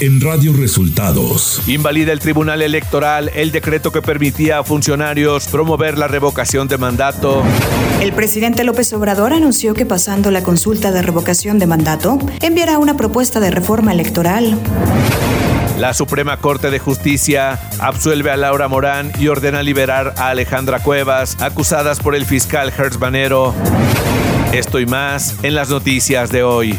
en Radio Resultados. Invalida el Tribunal Electoral el decreto que permitía a funcionarios promover la revocación de mandato. El presidente López Obrador anunció que pasando la consulta de revocación de mandato, enviará una propuesta de reforma electoral. La Suprema Corte de Justicia absuelve a Laura Morán y ordena liberar a Alejandra Cuevas, acusadas por el fiscal Hertz Banero. Esto y más en las noticias de hoy.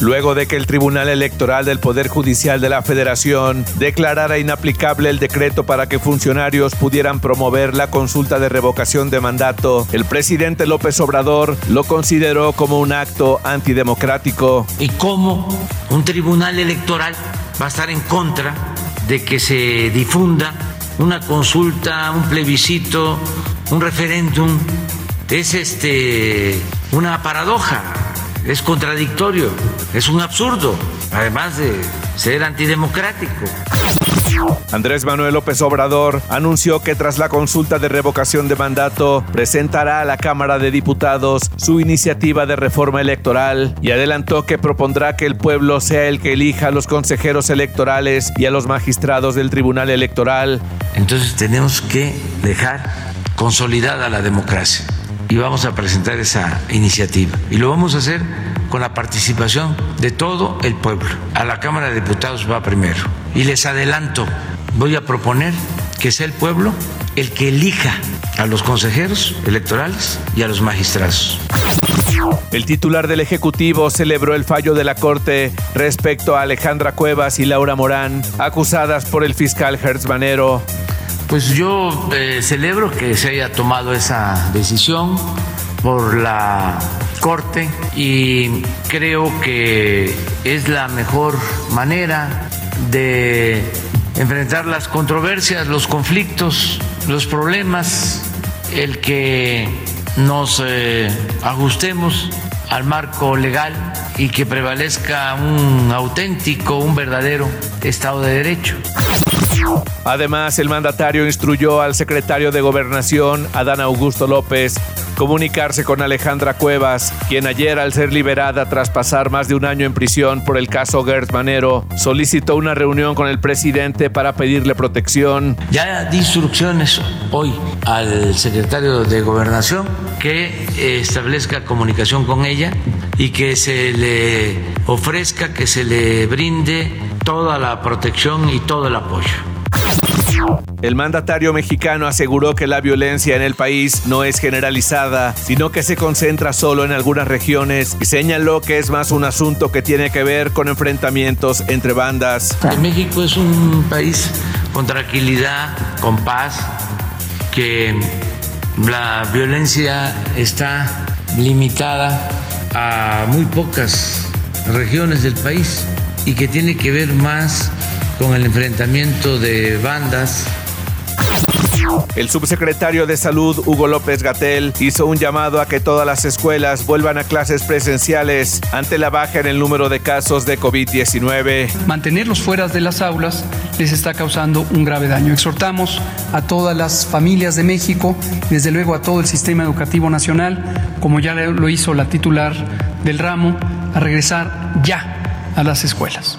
luego de que el Tribunal Electoral del Poder Judicial de la Federación declarara inaplicable el decreto para que funcionarios pudieran promover la consulta de revocación de mandato, el presidente López Obrador lo consideró como un acto antidemocrático. ¿Y cómo un tribunal electoral va a estar en contra de que se difunda una consulta, un plebiscito, un referéndum? Es este una paradoja es contradictorio, es un absurdo, además de ser antidemocrático. Andrés Manuel López Obrador anunció que tras la consulta de revocación de mandato presentará a la Cámara de Diputados su iniciativa de reforma electoral y adelantó que propondrá que el pueblo sea el que elija a los consejeros electorales y a los magistrados del Tribunal Electoral. Entonces tenemos que dejar consolidada la democracia y vamos a presentar esa iniciativa. Y lo vamos a hacer con la participación de todo el pueblo. A la Cámara de Diputados va primero. Y les adelanto, voy a proponer que sea el pueblo el que elija a los consejeros electorales y a los magistrados. El titular del Ejecutivo celebró el fallo de la Corte respecto a Alejandra Cuevas y Laura Morán, acusadas por el fiscal Hertz Manero pues yo eh, celebro que se haya tomado esa decisión por la Corte y creo que es la mejor manera de enfrentar las controversias, los conflictos, los problemas, el que nos eh, ajustemos al marco legal y que prevalezca un auténtico, un verdadero Estado de Derecho. Además, el mandatario instruyó al secretario de Gobernación, Adán Augusto López, comunicarse con Alejandra Cuevas, quien ayer al ser liberada tras pasar más de un año en prisión por el caso Gert Manero, solicitó una reunión con el presidente para pedirle protección. Ya di instrucciones hoy al secretario de Gobernación que establezca comunicación con ella y que se le ofrezca, que se le brinde toda la protección y todo el apoyo. El mandatario mexicano aseguró que la violencia en el país no es generalizada, sino que se concentra solo en algunas regiones y señaló que es más un asunto que tiene que ver con enfrentamientos entre bandas. México es un país con tranquilidad, con paz, que la violencia está limitada a muy pocas regiones del país y que tiene que ver más con el enfrentamiento de bandas. El subsecretario de Salud, Hugo López Gatel, hizo un llamado a que todas las escuelas vuelvan a clases presenciales ante la baja en el número de casos de COVID-19. Mantenerlos fuera de las aulas les está causando un grave daño. Exhortamos a todas las familias de México, desde luego a todo el sistema educativo nacional, como ya lo hizo la titular del ramo, a regresar ya a las escuelas.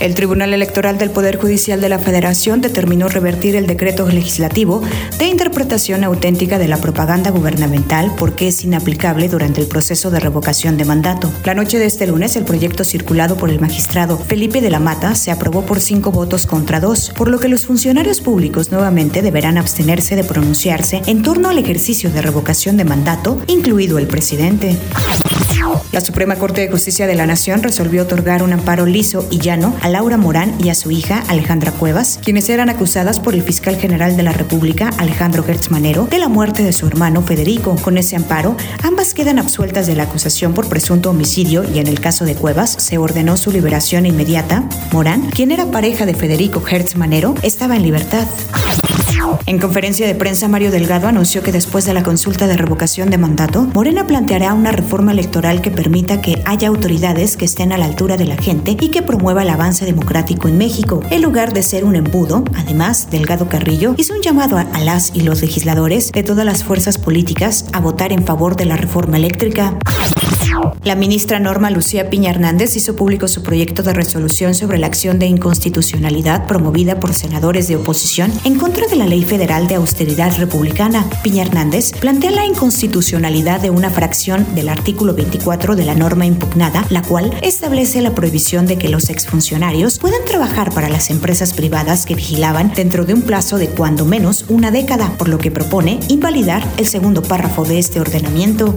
El Tribunal Electoral del Poder Judicial de la Federación determinó revertir el decreto legislativo de interpretación auténtica de la propaganda gubernamental porque es inaplicable durante el proceso de revocación de mandato. La noche de este lunes, el proyecto circulado por el magistrado Felipe de la Mata se aprobó por cinco votos contra dos, por lo que los funcionarios públicos nuevamente deberán abstenerse de pronunciarse en torno al ejercicio de revocación de mandato, incluido el presidente. La Suprema Corte de Justicia de la Nación resolvió otorgar un amparo liso y llano a Laura Morán y a su hija Alejandra Cuevas, quienes eran acusadas por el fiscal general de la República, Alejandro Gertz Manero, de la muerte de su hermano Federico. Con ese amparo, ambas quedan absueltas de la acusación por presunto homicidio y en el caso de Cuevas se ordenó su liberación inmediata. Morán, quien era pareja de Federico Hertz Manero, estaba en libertad. En conferencia de prensa, Mario Delgado anunció que después de la consulta de revocación de mandato, Morena planteará una reforma electoral que permita que haya autoridades que estén a la altura de la gente y que promueva el avance democrático en México. En lugar de ser un embudo, además, Delgado Carrillo hizo un llamado a las y los legisladores de todas las fuerzas políticas a votar en favor de la reforma eléctrica. La ministra Norma Lucía Piña Hernández hizo público su proyecto de resolución sobre la acción de inconstitucionalidad promovida por senadores de oposición en contra de la Ley Federal de Austeridad Republicana. Piña Hernández plantea la inconstitucionalidad de una fracción del artículo 24 de la norma impugnada, la cual establece la prohibición de que los exfuncionarios puedan trabajar para las empresas privadas que vigilaban dentro de un plazo de cuando menos una década, por lo que propone invalidar el segundo párrafo de este ordenamiento.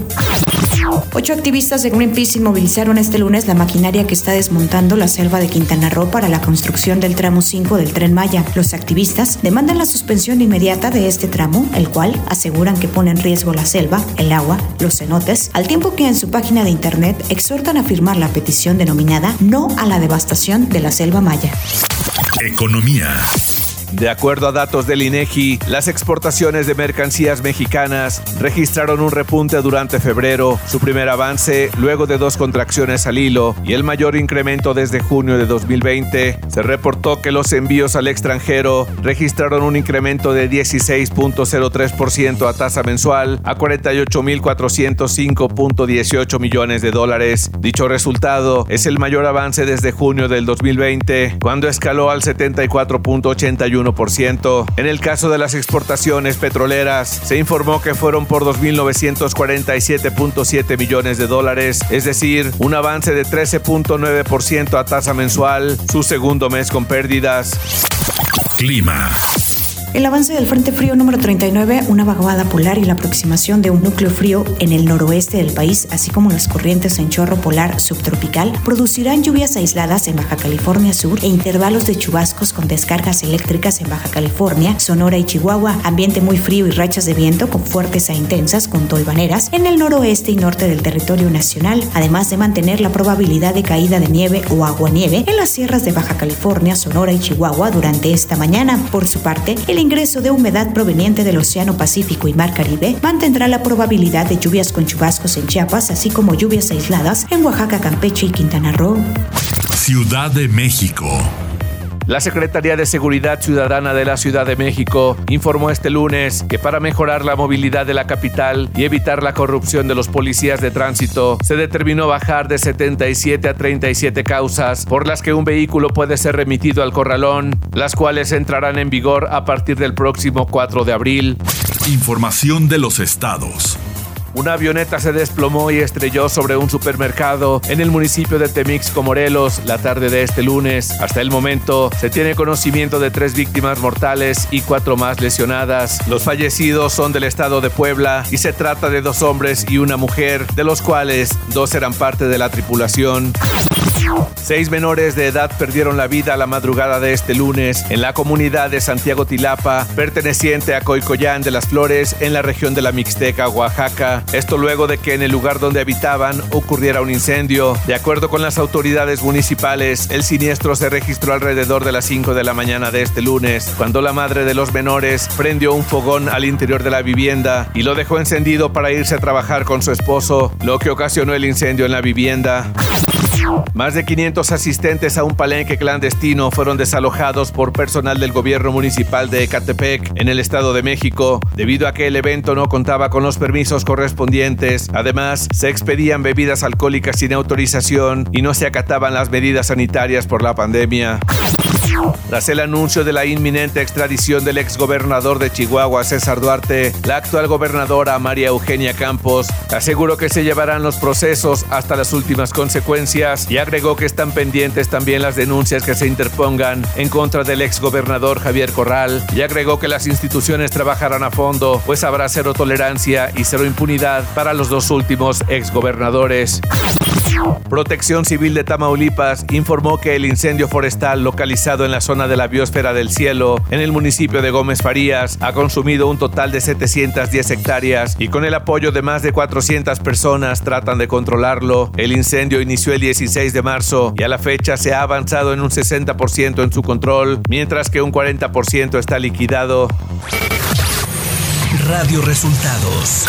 Ocho activistas de Greenpeace inmovilizaron este lunes la maquinaria que está desmontando la selva de Quintana Roo para la construcción del tramo 5 del tren Maya. Los activistas demandan la suspensión inmediata de este tramo, el cual aseguran que pone en riesgo la selva, el agua, los cenotes, al tiempo que en su página de internet exhortan a firmar la petición denominada No a la devastación de la selva maya. Economía. De acuerdo a datos del INEGI, las exportaciones de mercancías mexicanas registraron un repunte durante febrero, su primer avance luego de dos contracciones al hilo y el mayor incremento desde junio de 2020. Se reportó que los envíos al extranjero registraron un incremento de 16.03% a tasa mensual a 48.405.18 millones de dólares. Dicho resultado es el mayor avance desde junio del 2020, cuando escaló al 74.81 en el caso de las exportaciones petroleras, se informó que fueron por 2.947.7 millones de dólares, es decir, un avance de 13.9% a tasa mensual, su segundo mes con pérdidas. Clima. El avance del Frente Frío número 39, una vaguada polar y la aproximación de un núcleo frío en el noroeste del país, así como las corrientes en chorro polar subtropical, producirán lluvias aisladas en Baja California Sur e intervalos de chubascos con descargas eléctricas en Baja California, Sonora y Chihuahua, ambiente muy frío y rachas de viento con fuertes a intensas con tolvaneras en el noroeste y norte del territorio nacional, además de mantener la probabilidad de caída de nieve o aguanieve en las sierras de Baja California, Sonora y Chihuahua durante esta mañana. Por su parte, el ingreso de humedad proveniente del Océano Pacífico y Mar Caribe mantendrá la probabilidad de lluvias con chubascos en Chiapas, así como lluvias aisladas en Oaxaca, Campeche y Quintana Roo. Ciudad de México. La Secretaría de Seguridad Ciudadana de la Ciudad de México informó este lunes que para mejorar la movilidad de la capital y evitar la corrupción de los policías de tránsito, se determinó bajar de 77 a 37 causas por las que un vehículo puede ser remitido al corralón, las cuales entrarán en vigor a partir del próximo 4 de abril. Información de los estados. Una avioneta se desplomó y estrelló sobre un supermercado en el municipio de Temixco, Morelos, la tarde de este lunes. Hasta el momento se tiene conocimiento de tres víctimas mortales y cuatro más lesionadas. Los fallecidos son del estado de Puebla y se trata de dos hombres y una mujer, de los cuales dos eran parte de la tripulación. Seis menores de edad perdieron la vida la madrugada de este lunes en la comunidad de Santiago Tilapa, perteneciente a Coicoyán de las Flores, en la región de la Mixteca, Oaxaca. Esto luego de que en el lugar donde habitaban ocurriera un incendio. De acuerdo con las autoridades municipales, el siniestro se registró alrededor de las 5 de la mañana de este lunes, cuando la madre de los menores prendió un fogón al interior de la vivienda y lo dejó encendido para irse a trabajar con su esposo, lo que ocasionó el incendio en la vivienda. Más de 500 asistentes a un palenque clandestino fueron desalojados por personal del gobierno municipal de Ecatepec, en el Estado de México, debido a que el evento no contaba con los permisos correspondientes. Además, se expedían bebidas alcohólicas sin autorización y no se acataban las medidas sanitarias por la pandemia. Tras el anuncio de la inminente extradición del exgobernador de Chihuahua, César Duarte, la actual gobernadora María Eugenia Campos aseguró que se llevarán los procesos hasta las últimas consecuencias y agregó que están pendientes también las denuncias que se interpongan en contra del exgobernador Javier Corral y agregó que las instituciones trabajarán a fondo, pues habrá cero tolerancia y cero impunidad para los dos últimos exgobernadores. Protección Civil de Tamaulipas informó que el incendio forestal localizado en la zona de la biosfera del cielo, en el municipio de Gómez Farías, ha consumido un total de 710 hectáreas y con el apoyo de más de 400 personas tratan de controlarlo. El incendio inició el 16 de marzo y a la fecha se ha avanzado en un 60% en su control, mientras que un 40% está liquidado. Radio Resultados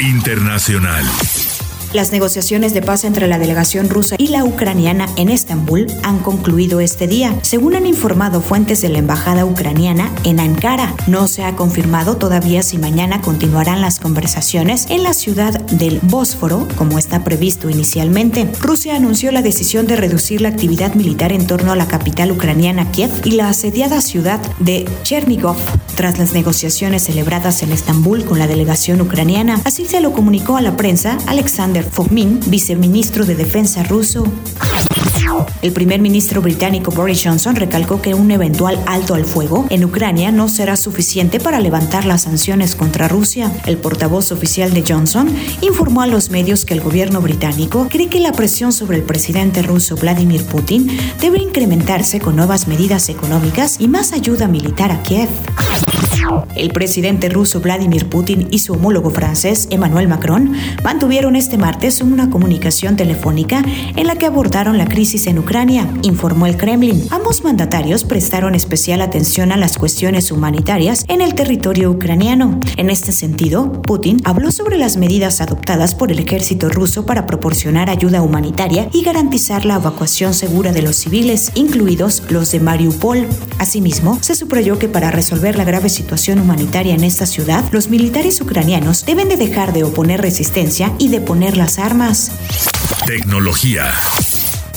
Internacional. Las negociaciones de paz entre la delegación rusa y la ucraniana en Estambul han concluido este día, según han informado fuentes de la embajada ucraniana en Ankara. No se ha confirmado todavía si mañana continuarán las conversaciones en la ciudad del Bósforo, como está previsto inicialmente. Rusia anunció la decisión de reducir la actividad militar en torno a la capital ucraniana Kiev y la asediada ciudad de Chernigov tras las negociaciones celebradas en Estambul con la delegación ucraniana. Así se lo comunicó a la prensa Alexander Fogmin, viceministro de Defensa ruso. El primer ministro británico Boris Johnson recalcó que un eventual alto al fuego en Ucrania no será suficiente para levantar las sanciones contra Rusia. El portavoz oficial de Johnson informó a los medios que el gobierno británico cree que la presión sobre el presidente ruso Vladimir Putin debe incrementarse con nuevas medidas económicas y más ayuda militar a Kiev. El presidente ruso Vladimir Putin y su homólogo francés Emmanuel Macron mantuvieron este martes una comunicación telefónica en la que abordaron la crisis en Ucrania, informó el Kremlin. Ambos mandatarios prestaron especial atención a las cuestiones humanitarias en el territorio ucraniano. En este sentido, Putin habló sobre las medidas adoptadas por el ejército ruso para proporcionar ayuda humanitaria y garantizar la evacuación segura de los civiles, incluidos los de Mariupol. Asimismo, se subrayó que para resolver la grave situación humanitaria en esta ciudad, los militares ucranianos deben de dejar de oponer resistencia y de poner las armas. Tecnología.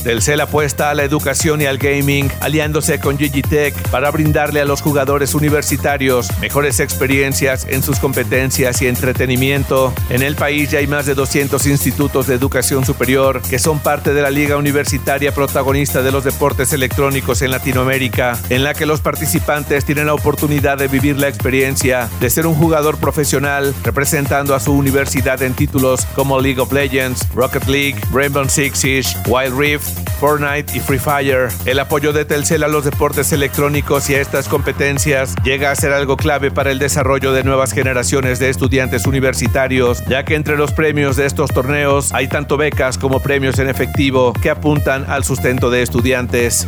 Telcel apuesta a la educación y al gaming, aliándose con Gigitech para brindarle a los jugadores universitarios mejores experiencias en sus competencias y entretenimiento. En el país ya hay más de 200 institutos de educación superior que son parte de la liga universitaria protagonista de los deportes electrónicos en Latinoamérica, en la que los participantes tienen la oportunidad de vivir la experiencia de ser un jugador profesional representando a su universidad en títulos como League of Legends, Rocket League, Rainbow Six Siege, Wild Rift, Fortnite y Free Fire. El apoyo de Telcel a los deportes electrónicos y a estas competencias llega a ser algo clave para el desarrollo de nuevas generaciones de estudiantes universitarios, ya que entre los premios de estos torneos hay tanto becas como premios en efectivo que apuntan al sustento de estudiantes.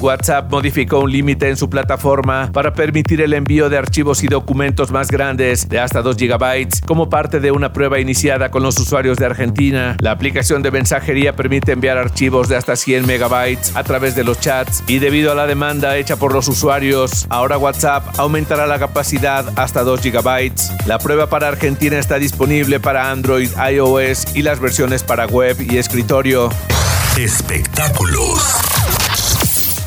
WhatsApp modificó un límite en su plataforma para permitir el envío de archivos y documentos más grandes de hasta 2 GB como parte de una prueba iniciada con los usuarios de Argentina. La aplicación de mensajería permite enviar archivos de hasta 100 megabytes a través de los chats y debido a la demanda hecha por los usuarios, ahora WhatsApp aumentará la capacidad hasta 2 GB. La prueba para Argentina está disponible para Android, iOS y las versiones para web y escritorio. Espectáculos.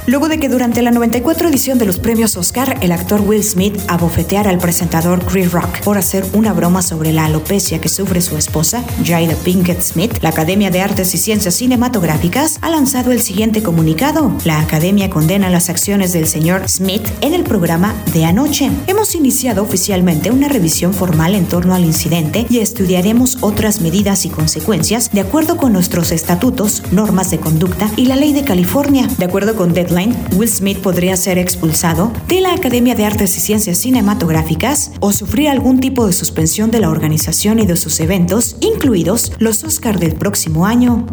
Luego de que durante la 94 edición de los premios Oscar, el actor Will Smith abofeteara al presentador Chris Rock por hacer una broma sobre la alopecia que sufre su esposa, Jada Pinkett Smith, la Academia de Artes y Ciencias Cinematográficas ha lanzado el siguiente comunicado. La Academia condena las acciones del señor Smith en el programa de anoche. Hemos iniciado oficialmente una revisión formal en torno al incidente y estudiaremos otras medidas y consecuencias de acuerdo con nuestros estatutos, normas de conducta y la ley de California. De acuerdo con Deadline, Will Smith podría ser expulsado de la Academia de Artes y Ciencias Cinematográficas o sufrir algún tipo de suspensión de la organización y de sus eventos, incluidos los Oscar del próximo año.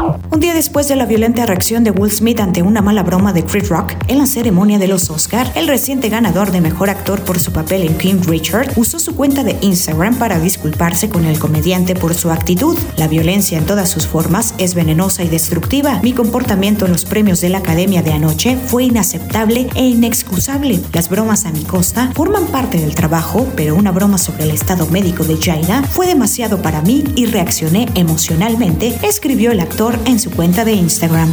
Un día después de la violenta reacción de Will Smith ante una mala broma de Chris Rock en la ceremonia de los Oscar, el reciente ganador de mejor actor por su papel en King Richard usó su cuenta de Instagram para disculparse con el comediante por su actitud. La violencia en todas sus formas es venenosa y destructiva. Mi comportamiento en los premios de la Academia de anoche fue inaceptable e inexcusable. Las bromas a mi costa forman parte del trabajo, pero una broma sobre el estado médico de Jaina fue demasiado para mí y reaccioné emocionalmente, escribió el actor en su cuenta de Instagram.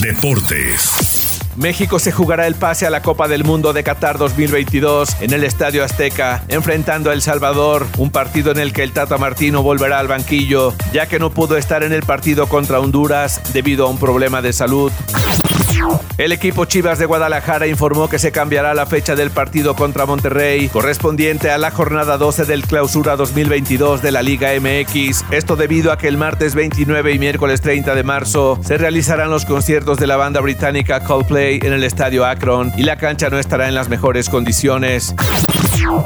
Deportes. México se jugará el pase a la Copa del Mundo de Qatar 2022 en el Estadio Azteca, enfrentando a El Salvador, un partido en el que el Tata Martino volverá al banquillo, ya que no pudo estar en el partido contra Honduras debido a un problema de salud. El equipo Chivas de Guadalajara informó que se cambiará la fecha del partido contra Monterrey, correspondiente a la jornada 12 del clausura 2022 de la Liga MX. Esto debido a que el martes 29 y miércoles 30 de marzo se realizarán los conciertos de la banda británica Coldplay en el estadio Akron y la cancha no estará en las mejores condiciones.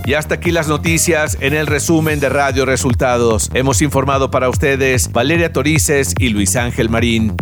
Y hasta aquí las noticias en el resumen de Radio Resultados. Hemos informado para ustedes Valeria Torices y Luis Ángel Marín.